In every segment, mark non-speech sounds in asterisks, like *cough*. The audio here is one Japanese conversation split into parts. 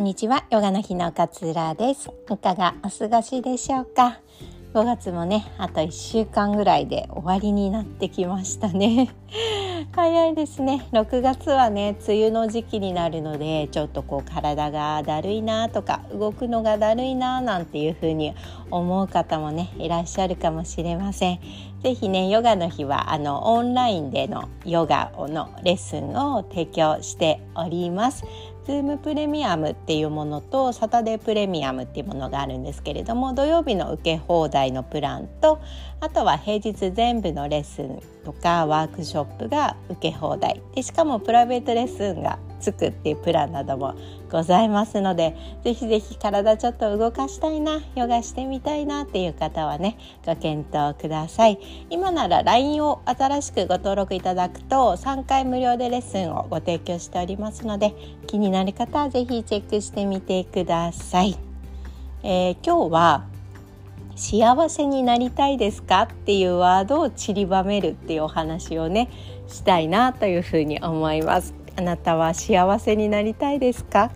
んにちはヨガの日の勝浦です。いかがお過ごしでしょうか？5月もねあと1週間ぐらいで終わりになってきましたね。*laughs* 早いですね。6月はね梅雨の時期になるのでちょっとこう体がだるいなとか動くのがだるいななんていう風に思う方もねいらっしゃるかもしれません。是非ねヨガの日はあのオンラインでのヨガのレッスンを提供しております。ズームプレミアムっていうものとサタデープレミアムっていうものがあるんですけれども土曜日の受け放題のプランとあとは平日全部のレッスンとかワークショップが受け放題。でしかもプライベートレッスンがつくっていうプランなどもございますのでぜひぜひ体ちょっと動かしたいなヨガしてみたいなっていう方はねご検討ください。今なら LINE を新しくご登録いただくと3回無料でレッスンをご提供しておりますので気になる方はぜひチェックしてみてください、えー、今日は幸せになりたいですかっていうワードを散りばめるっていうお話をねしたいなというふうに思います。あなたは幸せになりたいですか？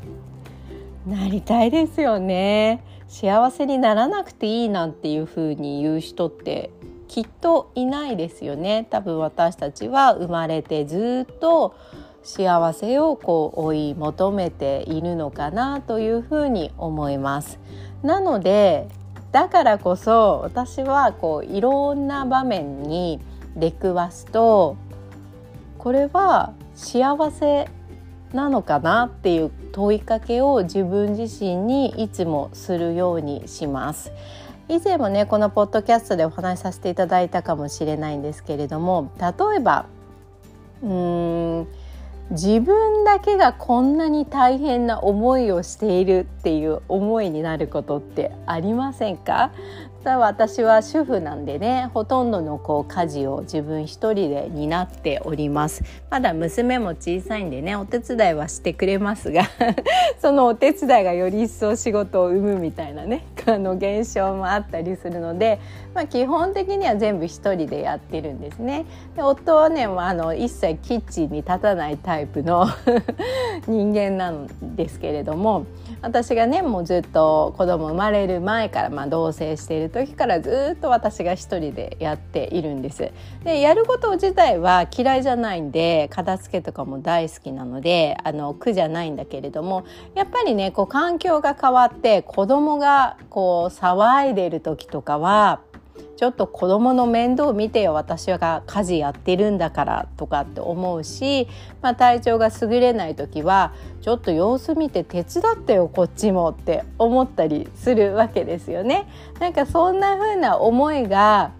なりたいですよね。幸せにならなくていいなんていうふうに言う人ってきっといないですよね。多分私たちは生まれてずっと幸せをこう追い求めているのかなというふうに思います。なのでだからこそ私はこういろんな場面に出くわすとこれは幸せなのかなっていう問いかけを自分自身にいつもするようにします。以前もねこのポッドキャストでお話しさせていただいたかもしれないんですけれども例えばうーん自分だけがこんなに大変な思いをしているっていう思いになることってありませんか？私は主婦なんでねほとんどのこう家事を自分一人で担っております。まだ娘も小さいんでねお手伝いはしてくれますが *laughs* そのお手伝いがより一層仕事を生むみたいなねあの現象もあったりするので、まあ、基本的には全部一人でやってるんですね。で夫はねあの一切キッチンに立たないタイプの *laughs* 人間なんですけれども私がねもうずっと子供生まれる前から、まあ、同棲している時からずっと私が一人でやっているんです。でやること自体は嫌いじゃないんで片付けとかも大好きなのであの苦じゃないんだけれどもやっぱりねこう環境が変わって子供がこう騒いでる時とかはちょっと子どもの面倒を見てよ私が家事やってるんだからとかって思うし、まあ、体調が優れない時はちょっと様子見て手伝ってよこっちもって思ったりするわけですよね。なんかそんな風な思いが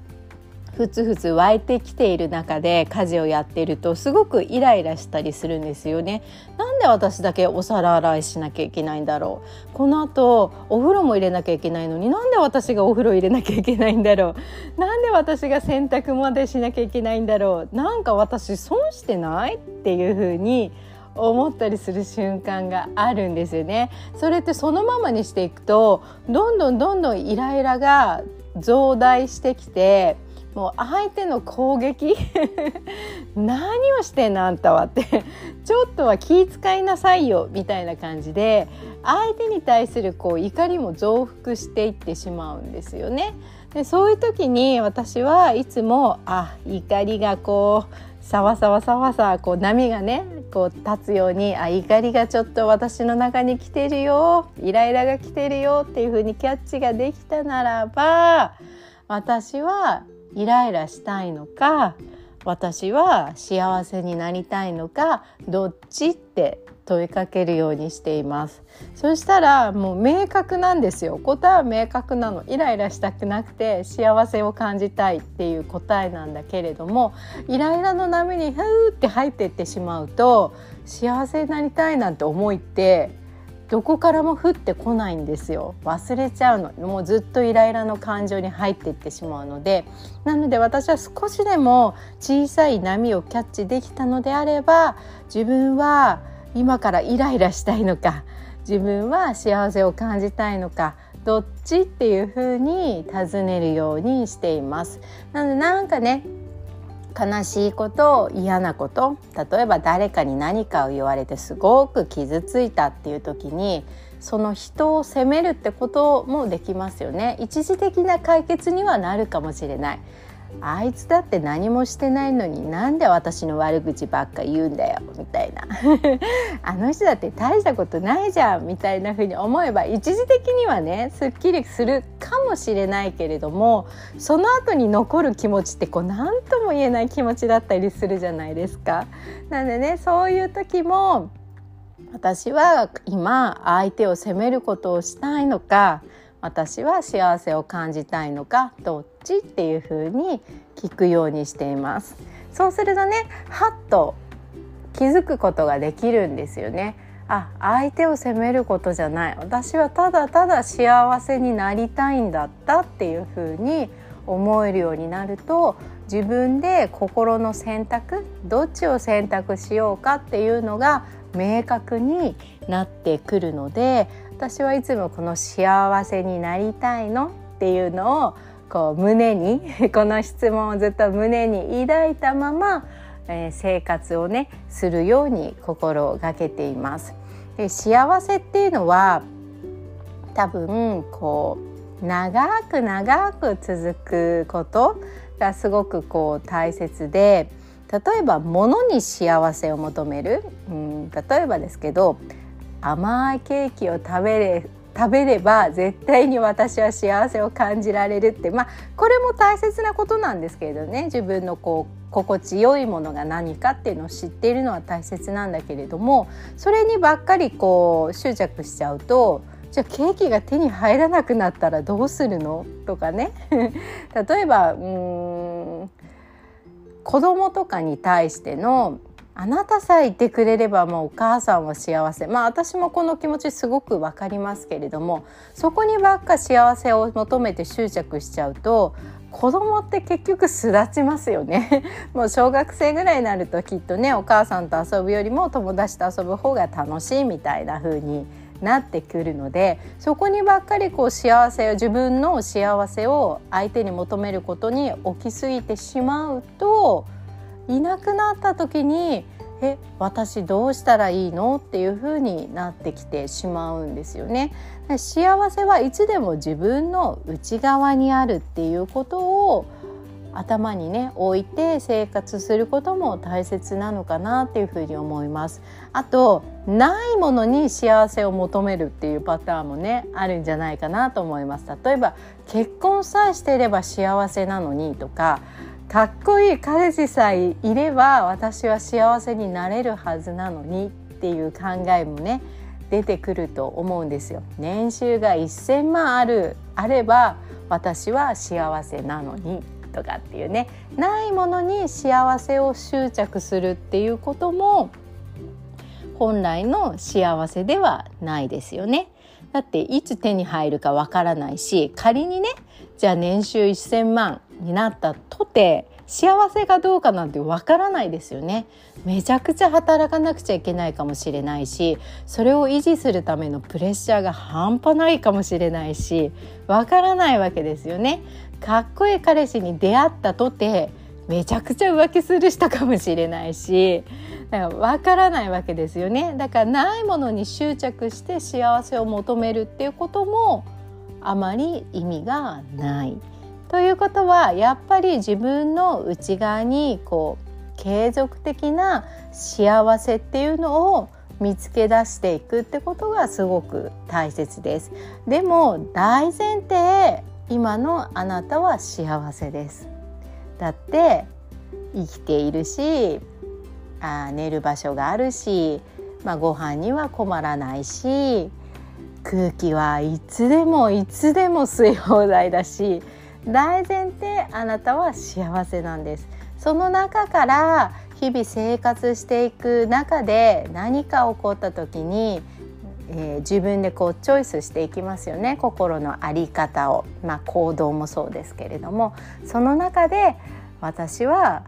ふつふつ湧いてきている中で家事をやっているとすごくイライラしたりするんですよね。なんで私だけお皿洗いしなきゃいけないんだろうこの後お風呂も入れなきゃいけないのになんで私がお風呂入れなきゃいけないんだろうなんで私が洗濯までしなきゃいけないんだろうなんか私損してないっていう風に思ったりする瞬間があるんですよね。それってそのままにしていくとどんどんどんどんイライラが増大してきてもう相手の攻撃？*laughs* 何をしてんの？あんたはって。ちょっとは気遣いなさいよ。みたいな感じで相手に対するこう怒りも増幅していってしまうんですよね。でそういう時に私はいつもあ怒りがこうさわさわさわさこう波がねこう立つようにあ怒りがちょっと私の中に来てるよイライラが来てるよっていう風にキャッチができたならば私はイライラしたいのか私は幸せになりたいのかどっちって問いかけるようにしています。そしたらもう明確なんですよ。答えは明確なの。イライラしたくなくて幸せを感じたいっていう答えなんだけれどもイライラの波にふーって入っていってしまうと幸せになりたいなんて思いってどこからも降ってこないんですよ。忘れちゃうの。もうずっとイライラの感情に入っていってしまうので。なので私は少しでも小さい波をキャッチできたのであれば自分は今からイライラしたいのか自分は幸せを感じたいのかどっちっていうふうに尋ねるようにしています。なのでなんかね悲しいこと嫌なこと例えば誰かに何かを言われてすごく傷ついたっていう時にその人を責めるってこともできますよね。一時的な解決にはなるかもしれない。あいつだって何もしてないのになんで私の悪口ばっか言うんだよみたいな *laughs* あの人だって大したことないじゃんみたいな風に思えば一時的にはねすっきりするかもしれないけれどもその後に残る気持ちってこう何とも言えない気持ちだったりするじゃないですか。なんでねそういう時も私は今相手を責めることをしたいのか私は幸せを感じたいのかどっちっていう風に聞くようにしています。そうするとねはっと気づくことができるんですよね。あ相手を責めることじゃない。私はただただ幸せになりたいんだったっていう風に思えるようになると自分で心の選択どっちを選択しようかっていうのが明確になってくるので私はいつもこの幸せになりたいのっていうのをこう胸に *laughs* この質問をずっと胸に抱いたまま、えー、生活をねするように心がけています。で幸せっていうのは多分こう長く長く続くことがすごくこう大切で例えば物に幸せを求める、うん、例えばですけど甘いケーキを食べれ食べれば絶対に私は幸せを感じられるって。まあこれも大切なことなんですけれどね。自分のこう心地よいものが何かっていうのを知っているのは大切なんだけれどもそれにばっかりこう執着しちゃうとじゃあケーキが手に入らなくなったらどうするの？とかね。*laughs* 例えばうん子供とかに対してのあなたさえいてくれればもうお母さんは幸せ。まあ私もこの気持ちすごくわかりますけれどもそこにばっか幸せを求めて執着しちゃうと子供って結局巣立ちますよね。*laughs* もう小学生ぐらいになるときっとねお母さんと遊ぶよりも友達と遊ぶ方が楽しいみたいな風になってくるのでそこにばっかりこう幸せを自分の幸せを相手に求めることに置きすぎてしまうといなくなった時にえ私どうしたらいいのっていう風になってきてしまうんですよね。幸せはいつでも自分の内側にあるっていうことを頭にね置いて生活することも大切なのかなっていうふうに思いますあとないものに幸せを求めるっていうパターンもねあるんじゃないかなと思います例えば結婚さえしていれば幸せなのにとかかっこいい彼氏さえいれば私は幸せになれるはずなのにっていう考えもね出てくると思うんですよ。年収が1,000万あるあれば私は幸せなのにとかっていうねないものに幸せを執着するっていうことも本来の幸せではないですよね。だっていつ手に入るかわからないし仮にねじゃあ年収1,000万になったとて幸せかどうかなんてわからないですよね。めちゃくちゃ働かなくちゃいけないかもしれないしそれを維持するためのプレッシャーが半端ないかもしれないしわからないわけですよね。かっこいい彼氏に出会ったとてめちゃくちゃ浮気する人かもしれないしだから分からないわけですよね。だからないものに執着して幸せを求めるっていうこともあまり意味がない。ということはやっぱり自分の内側にこう継続的な幸せっていうのを見つけ出していくってことがすごく大切です。でも大前提今のあなたは幸せです。だって生きているしあ寝る場所があるし、まあ、ご飯には困らないし空気はいつでもいつでも吸い放題だし大前提あなたは幸せなんです。その中から日々生活していく中で何か起こった時にえー、自分でこうチョイスしていきますよね。心の在り方を、まあ、行動もそうですけれども。その中で私は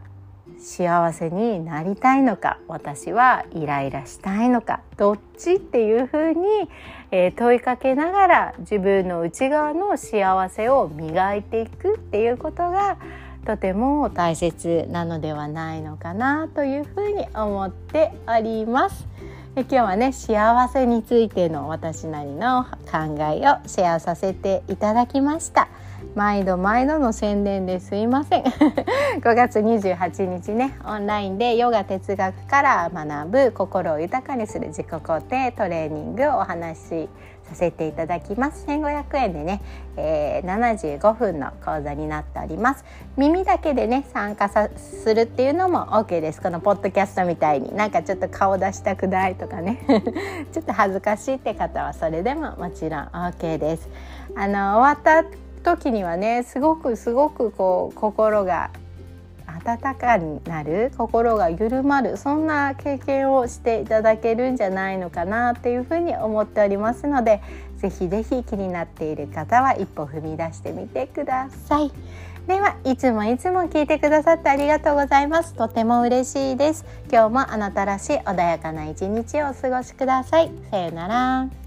幸せになりたいのか私はイライラしたいのかどっちっていうふうに、えー、問いかけながら自分の内側の幸せを磨いていくっていうことがとても大切なのではないのかなというふうに思っております。で今日はね幸せについての私なりの考えをシェアさせていただきました毎度毎度の宣伝ですいません。*laughs* 5月28日ねオンラインでヨガ哲学から学ぶ心を豊かにする自己肯定トレーニングをお話しさせていただきます。1500円でね、えー、75分の講座になっております。耳だけでね参加さするっていうのも OK です。このポッドキャストみたいに。なんかちょっと顔出したくないとかね。*laughs* ちょっと恥ずかしいって方はそれでももちろん OK です。あの終わった時にはねすごくすごくこう心が温かになる心が緩まるそんな経験をしていただけるんじゃないのかなっていうふうに思っておりますのでぜひぜひ気になっている方は一歩踏み出してみてください。ではいつもいつも聞いてくださってありがとうございます。とても嬉しいです。今日もあなたらしい穏やかな一日をお過ごしください。さようなら。